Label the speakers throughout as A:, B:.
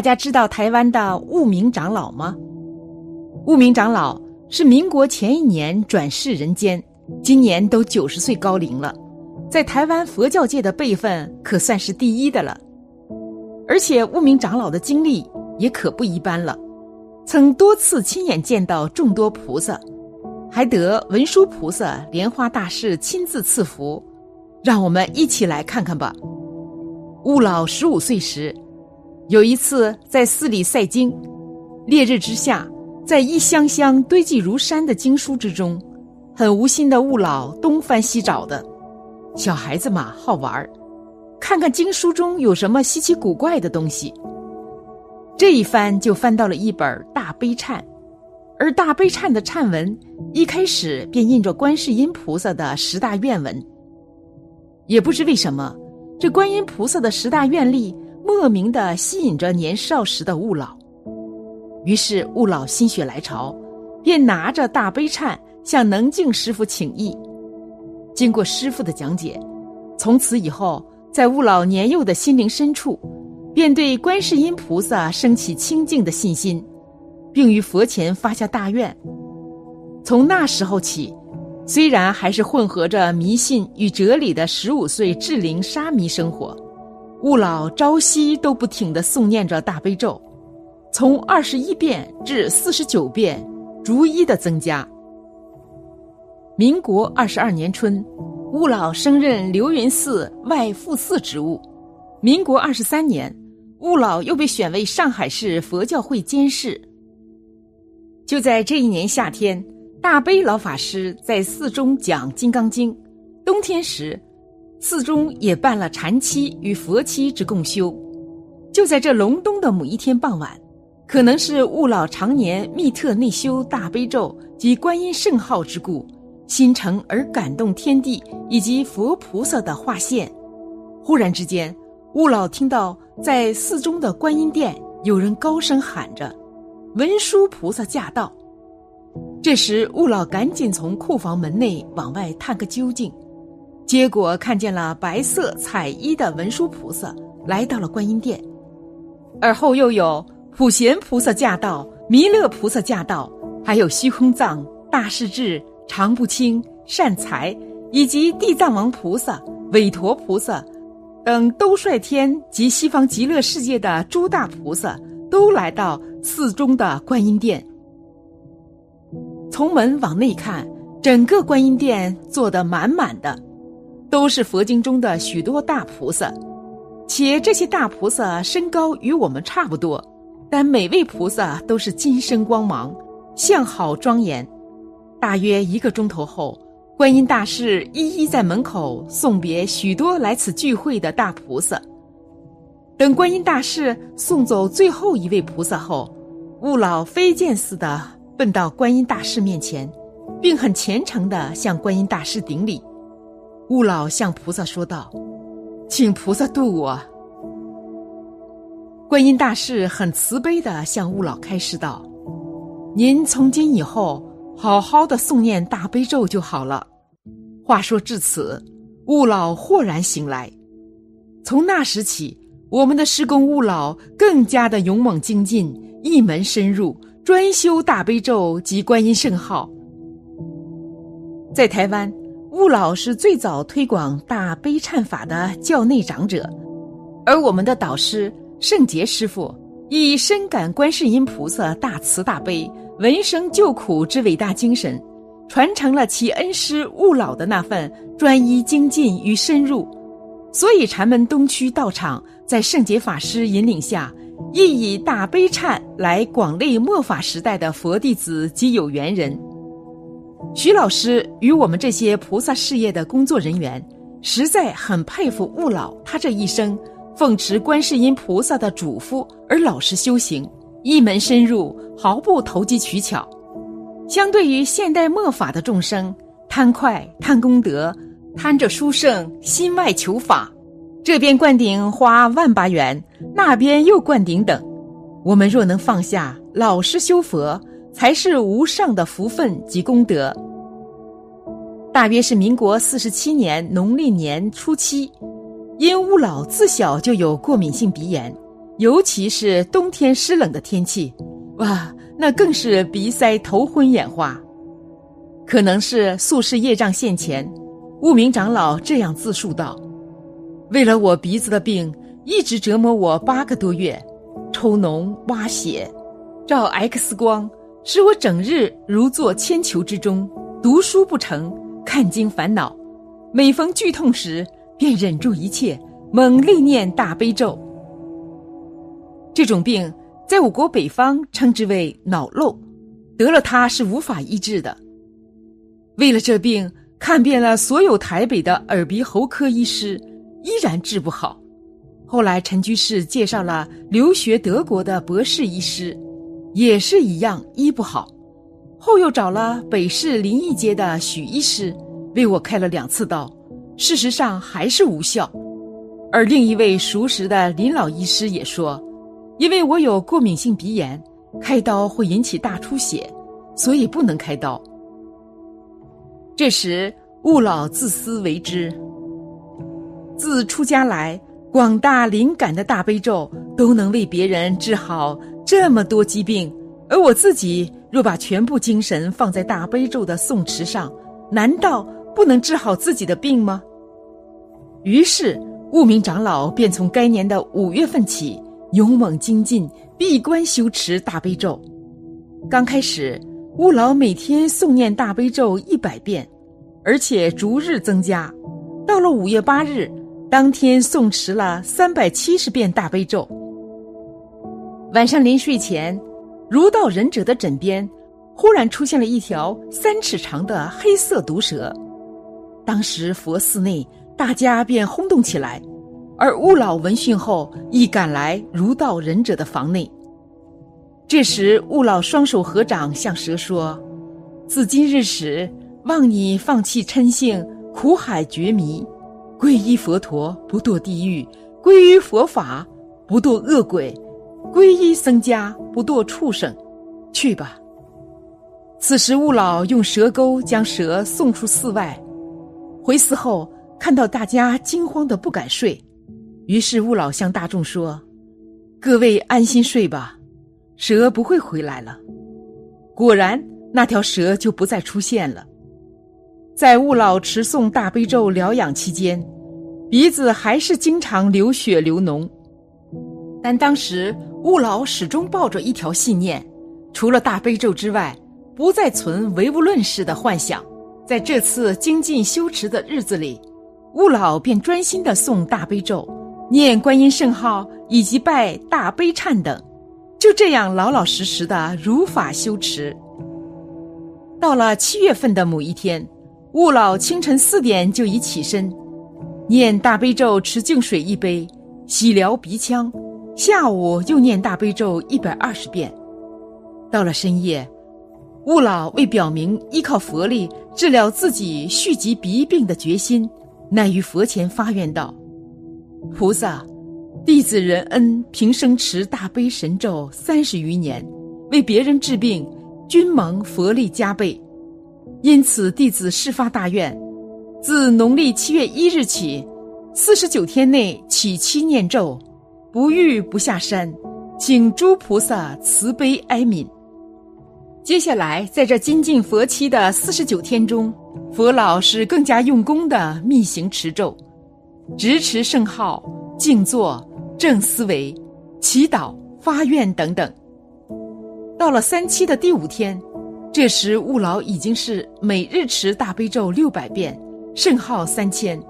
A: 大家知道台湾的悟明长老吗？悟明长老是民国前一年转世人间，今年都九十岁高龄了，在台湾佛教界的辈分可算是第一的了。而且悟明长老的经历也可不一般了，曾多次亲眼见到众多菩萨，还得文殊菩萨莲花大士亲自赐福。让我们一起来看看吧。悟老十五岁时，有一次在寺里赛经，烈日之下。在一箱箱堆积如山的经书之中，很无心的悟老东翻西找的。小孩子嘛，好玩儿，看看经书中有什么稀奇古怪的东西。这一翻就翻到了一本大悲忏，而大悲忏的忏文一开始便印着观世音菩萨的十大愿文。也不知为什么，这观音菩萨的十大愿力莫名的吸引着年少时的悟老。于是悟老心血来潮，便拿着大悲忏向能静师傅请意。经过师傅的讲解，从此以后，在悟老年幼的心灵深处，便对观世音菩萨升起清净的信心，并于佛前发下大愿。从那时候起，虽然还是混合着迷信与哲理的十五岁智灵沙弥生活，悟老朝夕都不停的诵念着大悲咒。从二十一遍至四十九遍，逐一的增加。民国二十二年春，悟老升任流云寺外副寺职务。民国二十三年，悟老又被选为上海市佛教会监事。就在这一年夏天，大悲老法师在寺中讲《金刚经》，冬天时，寺中也办了禅期与佛期之共修。就在这隆冬的某一天傍晚。可能是悟老常年密特内修大悲咒及观音圣号之故，心诚而感动天地以及佛菩萨的化现。忽然之间，悟老听到在寺中的观音殿有人高声喊着：“文殊菩萨驾到！”这时，悟老赶紧从库房门内往外探个究竟，结果看见了白色彩衣的文殊菩萨来到了观音殿，而后又有。普贤菩萨驾到，弥勒菩萨驾到，还有虚空藏、大势至、常不清、善财，以及地藏王菩萨、韦陀菩萨等，都率天及西方极乐世界的诸大菩萨都来到寺中的观音殿。从门往内看，整个观音殿坐得满满的，都是佛经中的许多大菩萨，且这些大菩萨身高与我们差不多。但每位菩萨都是金身光芒，相好庄严。大约一个钟头后，观音大士一一在门口送别许多来此聚会的大菩萨。等观音大士送走最后一位菩萨后，悟老飞剑似的奔到观音大士面前，并很虔诚地向观音大士顶礼。悟老向菩萨说道：“请菩萨渡我。”观音大士很慈悲的向悟老开示道：“您从今以后好好的诵念大悲咒就好了。”话说至此，悟老豁然醒来。从那时起，我们的师公悟老更加的勇猛精进，一门深入，专修大悲咒及观音圣号。在台湾，悟老是最早推广大悲忏法的教内长者，而我们的导师。圣杰师傅以深感观世音菩萨大慈大悲、闻声救苦之伟大精神，传承了其恩师悟老的那份专一精进与深入，所以禅门东区道场在圣杰法师引领下，亦以大悲忏来广类末法时代的佛弟子及有缘人。徐老师与我们这些菩萨事业的工作人员，实在很佩服悟老他这一生。奉持观世音菩萨的嘱咐而老实修行，一门深入，毫不投机取巧。相对于现代末法的众生，贪快、贪功德、贪着殊胜，心外求法，这边灌顶花万八元，那边又灌顶等。我们若能放下，老实修佛，才是无上的福分及功德。大约是民国四十七年农历年初七。因乌老自小就有过敏性鼻炎，尤其是冬天湿冷的天气，哇，那更是鼻塞、头昏眼花。可能是宿世业障现前，悟明长老这样自述道：“为了我鼻子的病，一直折磨我八个多月，抽脓、挖血、照 X 光，使我整日如坐千囚之中，读书不成，看经烦恼。每逢剧痛时，便忍住一切，猛力念大悲咒。这种病在我国北方称之为脑漏，得了它是无法医治的。”为了这病，看遍了所有台北的耳鼻喉科医师，依然治不好。后来陈居士介绍了留学德国的博士医师，也是一样医不好。后又找了北市临沂街的许医师，为我开了两次刀，事实上还是无效。而另一位熟识的林老医师也说，因为我有过敏性鼻炎，开刀会引起大出血，所以不能开刀。这时，勿老自私为之。自出家来，广大灵感的大悲咒都能为别人治好这么多疾病，而我自己若把全部精神放在大悲咒的诵持上，难道不能治好自己的病吗？于是，悟明长老便从该年的五月份起，勇猛精进，闭关修持大悲咒。刚开始。悟老每天诵念大悲咒一百遍，而且逐日增加。到了五月八日，当天诵持了三百七十遍大悲咒。晚上临睡前，如道忍者的枕边，忽然出现了一条三尺长的黑色毒蛇。当时佛寺内大家便轰动起来，而悟老闻讯后，亦赶来如道忍者的房内。这时，悟老双手合掌，向蛇说：“自今日始，望你放弃嗔性，苦海绝迷，皈依佛陀，不堕地狱；皈依佛法，不堕恶鬼；皈依僧家，不堕畜生。去吧。”此时，悟老用蛇钩将蛇送出寺外。回寺后，看到大家惊慌的不敢睡，于是悟老向大众说：“各位安心睡吧。”蛇不会回来了。果然，那条蛇就不再出现了。在悟老持诵大悲咒疗养期间，鼻子还是经常流血流脓。但当时悟老始终抱着一条信念：除了大悲咒之外，不再存唯物论式的幻想。在这次精进修持的日子里，悟老便专心的诵大悲咒、念观音圣号以及拜大悲忏等。就这样老老实实的如法修持。到了七月份的某一天，悟老清晨四点就已起身，念大悲咒，持净水一杯，洗疗鼻腔。下午又念大悲咒一百二十遍。到了深夜，悟老为表明依靠佛力治疗自己续集鼻病的决心，乃于佛前发愿道：“菩萨。”弟子仁恩平生持大悲神咒三十余年，为别人治病，均蒙佛力加倍。因此，弟子誓发大愿，自农历七月一日起，四十九天内起七念咒，不遇不下山，请诸菩萨慈悲哀悯。接下来，在这精进佛期的四十九天中，佛老是更加用功的密行持咒，直持圣号，静坐。正思维、祈祷、发愿等等。到了三期的第五天，这时悟老已经是每日持大悲咒六百遍，圣号三千。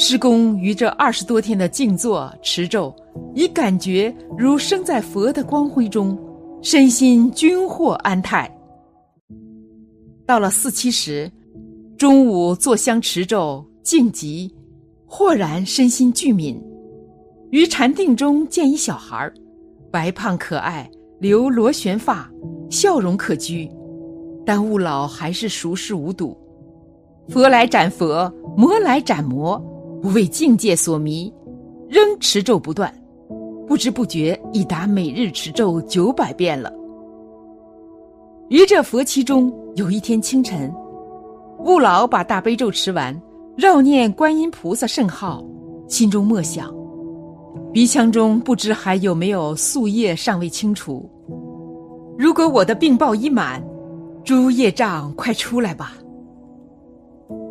A: 师公于这二十多天的静坐持咒，已感觉如生在佛的光辉中，身心均获安泰。到了四七时，中午坐香持咒静极，豁然身心俱敏。于禅定中见一小孩白胖可爱，留螺旋发，笑容可掬。但悟老还是熟视无睹。佛来斩佛，魔来斩魔，不为境界所迷，仍持咒不断。不知不觉已达每日持咒九百遍了。于这佛期中，有一天清晨，悟老把大悲咒持完，绕念观音菩萨圣号，心中默想。鼻腔中不知还有没有宿业尚未清除。如果我的病报已满，诸业障快出来吧。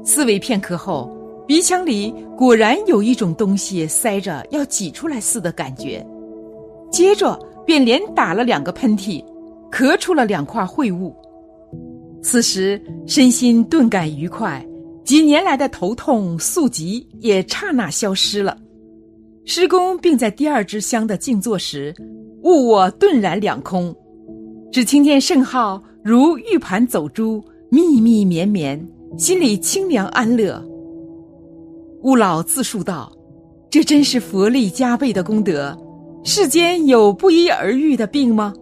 A: 思维片刻后，鼻腔里果然有一种东西塞着要挤出来似的感觉，接着便连打了两个喷嚏，咳出了两块秽物。此时身心顿感愉快，几年来的头痛宿疾也刹那消失了。施工并在第二支香的静坐时，物我顿然两空，只听见圣号如玉盘走珠，密密绵绵，心里清凉安乐。悟老自述道：“这真是佛力加倍的功德，世间有不一而愈的病吗？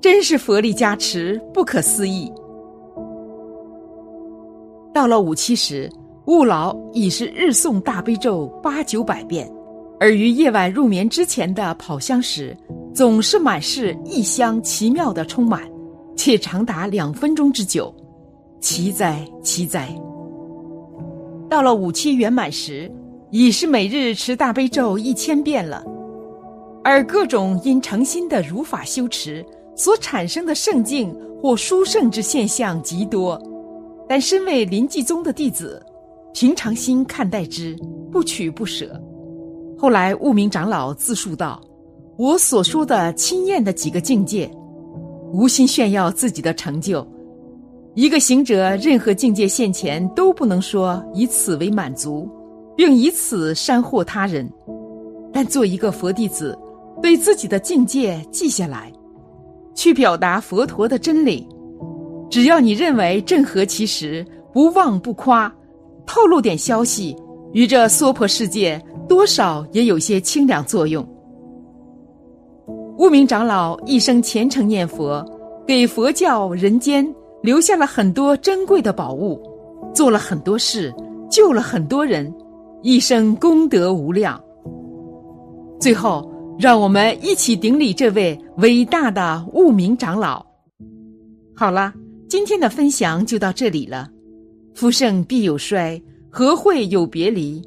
A: 真是佛力加持，不可思议。”到了五七时，悟老已是日诵大悲咒八九百遍。而于夜晚入眠之前的跑香时，总是满是异香奇妙的充满，且长达两分钟之久，奇哉奇哉！到了五七圆满时，已是每日持大悲咒一千遍了。而各种因诚心的如法修持所产生的圣境或殊胜之现象极多，但身为临济宗的弟子，平常心看待之，不取不舍。后来，悟明长老自述道：“我所说的亲验的几个境界，无心炫耀自己的成就。一个行者，任何境界现前，都不能说以此为满足，并以此煽惑他人。但做一个佛弟子，对自己的境界记下来，去表达佛陀的真理。只要你认为正合其时，不妄不夸，透露点消息，于这娑婆世界。”多少也有些清凉作用。悟明长老一生虔诚念佛，给佛教人间留下了很多珍贵的宝物，做了很多事，救了很多人，一生功德无量。最后，让我们一起顶礼这位伟大的悟明长老。好了，今天的分享就到这里了。福盛必有衰，和会有别离。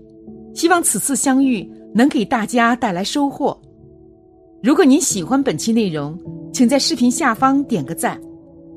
A: 希望此次相遇能给大家带来收获。如果您喜欢本期内容，请在视频下方点个赞，